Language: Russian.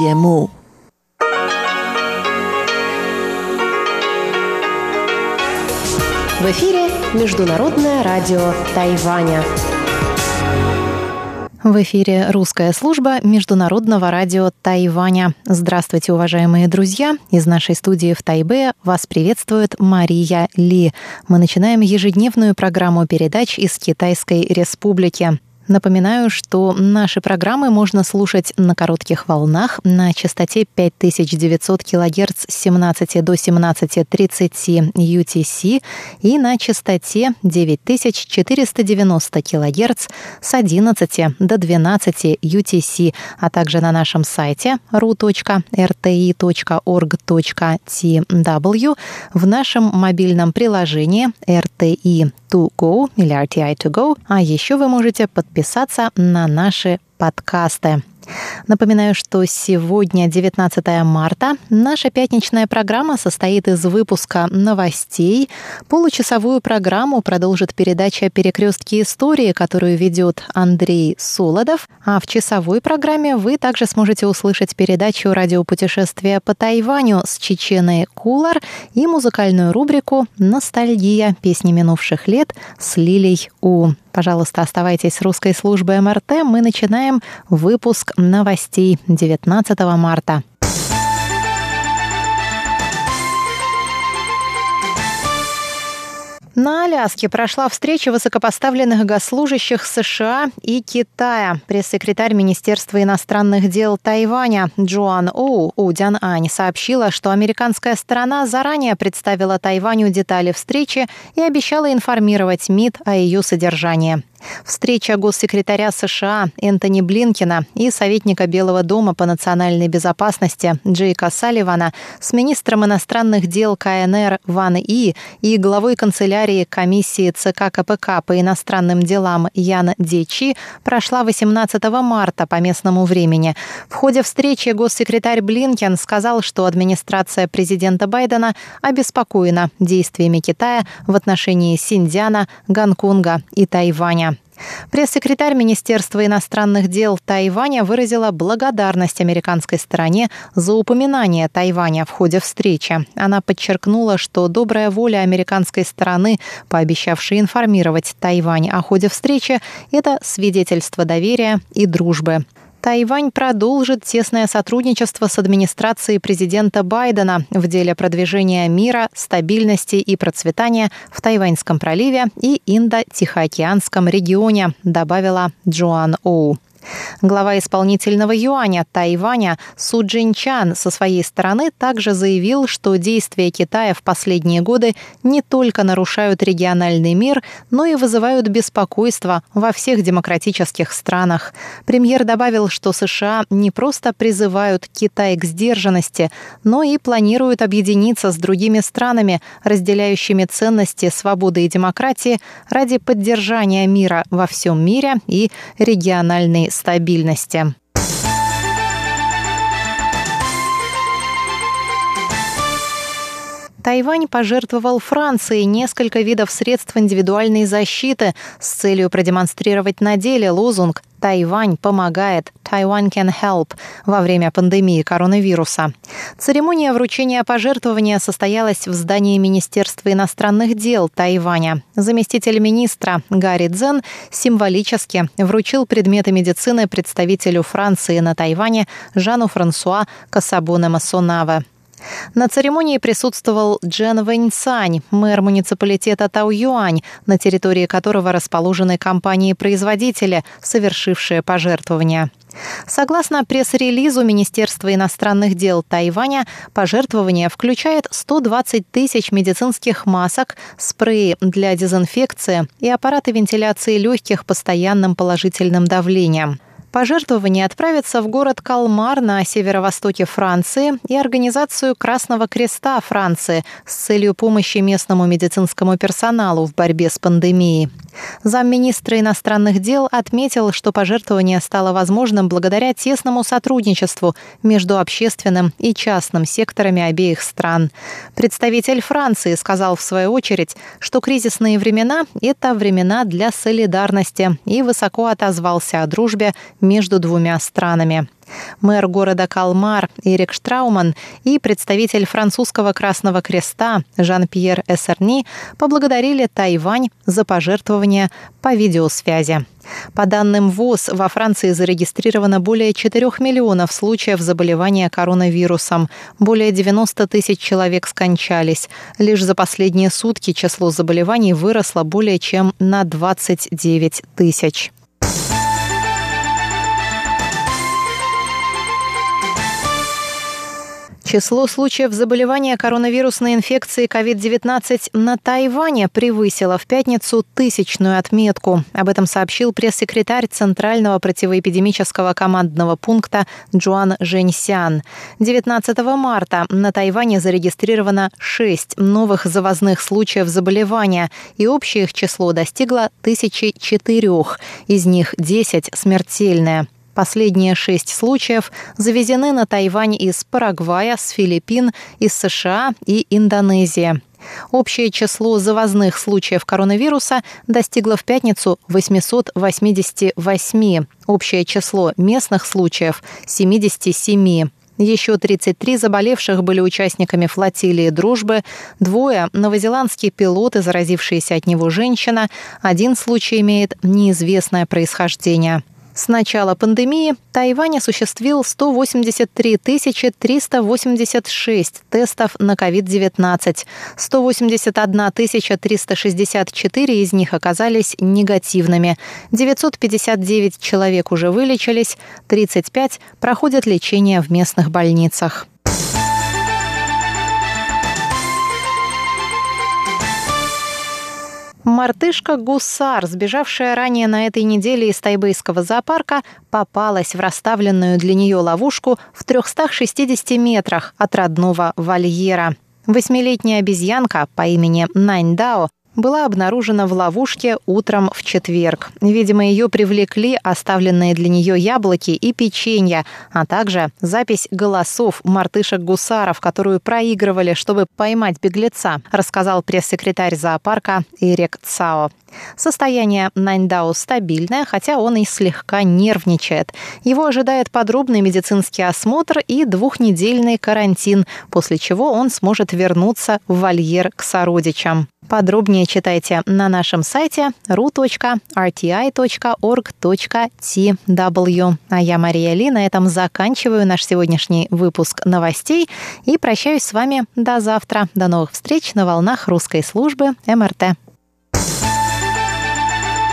节目。В эфире Международное радио Тайваня. В эфире русская служба Международного радио Тайваня. Здравствуйте, уважаемые друзья! Из нашей студии в Тайбе вас приветствует Мария Ли. Мы начинаем ежедневную программу передач из Китайской Республики. Напоминаю, что наши программы можно слушать на коротких волнах на частоте 5900 кГц с 17 до 17.30 UTC и на частоте 9490 кГц с 11 до 12 UTC, а также на нашем сайте ru.rti.org.tw в нашем мобильном приложении RTI To Go или RTI To Go, а еще вы можете подписаться на наши подкасты. Напоминаю, что сегодня, 19 марта, наша пятничная программа состоит из выпуска новостей. Получасовую программу продолжит передача «Перекрестки истории», которую ведет Андрей Солодов. А в часовой программе вы также сможете услышать передачу «Радиопутешествие по Тайваню» с Чеченой Кулар и музыкальную рубрику «Ностальгия. Песни минувших лет» с Лилей У. Пожалуйста, оставайтесь с русской службой МРТ. Мы начинаем выпуск новостей 19 марта. На Аляске прошла встреча высокопоставленных госслужащих США и Китая. Пресс-секретарь Министерства иностранных дел Тайваня Джоан Оу Удян Ань сообщила, что американская сторона заранее представила Тайваню детали встречи и обещала информировать МИД о ее содержании. Встреча госсекретаря США Энтони Блинкина и советника Белого дома по национальной безопасности Джейка Салливана с министром иностранных дел КНР Ван И и главой канцелярии комиссии ЦК КПК по иностранным делам Ян Дечи прошла 18 марта по местному времени. В ходе встречи госсекретарь Блинкен сказал, что администрация президента Байдена обеспокоена действиями Китая в отношении Синьцзяна, Гонконга и Тайваня. Пресс-секретарь Министерства иностранных дел Тайваня выразила благодарность американской стороне за упоминание Тайваня в ходе встречи. Она подчеркнула, что добрая воля американской стороны, пообещавшей информировать Тайвань о ходе встречи, это свидетельство доверия и дружбы. Тайвань продолжит тесное сотрудничество с администрацией президента Байдена в деле продвижения мира, стабильности и процветания в Тайваньском проливе и Индо-Тихоокеанском регионе, добавила Джоан Оу. Глава исполнительного юаня Тайваня Су Джинчан со своей стороны также заявил, что действия Китая в последние годы не только нарушают региональный мир, но и вызывают беспокойство во всех демократических странах. Премьер добавил, что США не просто призывают Китай к сдержанности, но и планируют объединиться с другими странами, разделяющими ценности свободы и демократии ради поддержания мира во всем мире и региональной стабильности. Тайвань пожертвовал Франции несколько видов средств индивидуальной защиты с целью продемонстрировать на деле лозунг «Тайвань помогает», «Taiwan can help» во время пандемии коронавируса. Церемония вручения пожертвования состоялась в здании Министерства иностранных дел Тайваня. Заместитель министра Гарри Дзен символически вручил предметы медицины представителю Франции на Тайване Жану Франсуа Касабуне Масонаве. На церемонии присутствовал Джен Вэньцань, мэр муниципалитета Тау-Юань, на территории которого расположены компании-производители, совершившие пожертвования. Согласно пресс-релизу Министерства иностранных дел Тайваня, пожертвование включает 120 тысяч медицинских масок, спреи для дезинфекции и аппараты вентиляции легких постоянным положительным давлением. Пожертвования отправятся в город Калмар на северо-востоке Франции и организацию Красного Креста Франции с целью помощи местному медицинскому персоналу в борьбе с пандемией. Замминистра иностранных дел отметил, что пожертвование стало возможным благодаря тесному сотрудничеству между общественным и частным секторами обеих стран. Представитель Франции сказал в свою очередь, что кризисные времена – это времена для солидарности и высоко отозвался о дружбе между двумя странами. Мэр города Калмар Эрик Штрауман и представитель французского Красного Креста Жан-Пьер Эссерни поблагодарили Тайвань за пожертвования по видеосвязи. По данным ВОЗ, во Франции зарегистрировано более 4 миллионов случаев заболевания коронавирусом. Более 90 тысяч человек скончались. Лишь за последние сутки число заболеваний выросло более чем на 29 тысяч. Число случаев заболевания коронавирусной инфекцией COVID-19 на Тайване превысило в пятницу тысячную отметку. Об этом сообщил пресс-секретарь Центрального противоэпидемического командного пункта Джуан Женьсян. 19 марта на Тайване зарегистрировано 6 новых завозных случаев заболевания, и общее их число достигло 1004, из них 10 смертельное. Последние шесть случаев завезены на Тайвань из Парагвая, с Филиппин, из США и Индонезии. Общее число завозных случаев коронавируса достигло в пятницу 888. Общее число местных случаев – 77. Еще 33 заболевших были участниками флотилии «Дружбы», двое – новозеландские пилоты, заразившиеся от него женщина, один случай имеет неизвестное происхождение – с начала пандемии Тайвань осуществил 183 386 тестов на COVID-19. 181 364 из них оказались негативными. 959 человек уже вылечились, 35 проходят лечение в местных больницах. Мартышка Гусар, сбежавшая ранее на этой неделе из тайбейского зоопарка, попалась в расставленную для нее ловушку в 360 метрах от родного вольера. Восьмилетняя обезьянка по имени Нань Дао была обнаружена в ловушке утром в четверг. Видимо, ее привлекли оставленные для нее яблоки и печенье, а также запись голосов мартышек-гусаров, которую проигрывали, чтобы поймать беглеца, рассказал пресс-секретарь зоопарка Эрик Цао. Состояние Наньдао стабильное, хотя он и слегка нервничает. Его ожидает подробный медицинский осмотр и двухнедельный карантин, после чего он сможет вернуться в вольер к сородичам. Подробнее читайте на нашем сайте ru.rti.org.tw. А я, Мария Ли, на этом заканчиваю наш сегодняшний выпуск новостей и прощаюсь с вами до завтра. До новых встреч на волнах русской службы МРТ.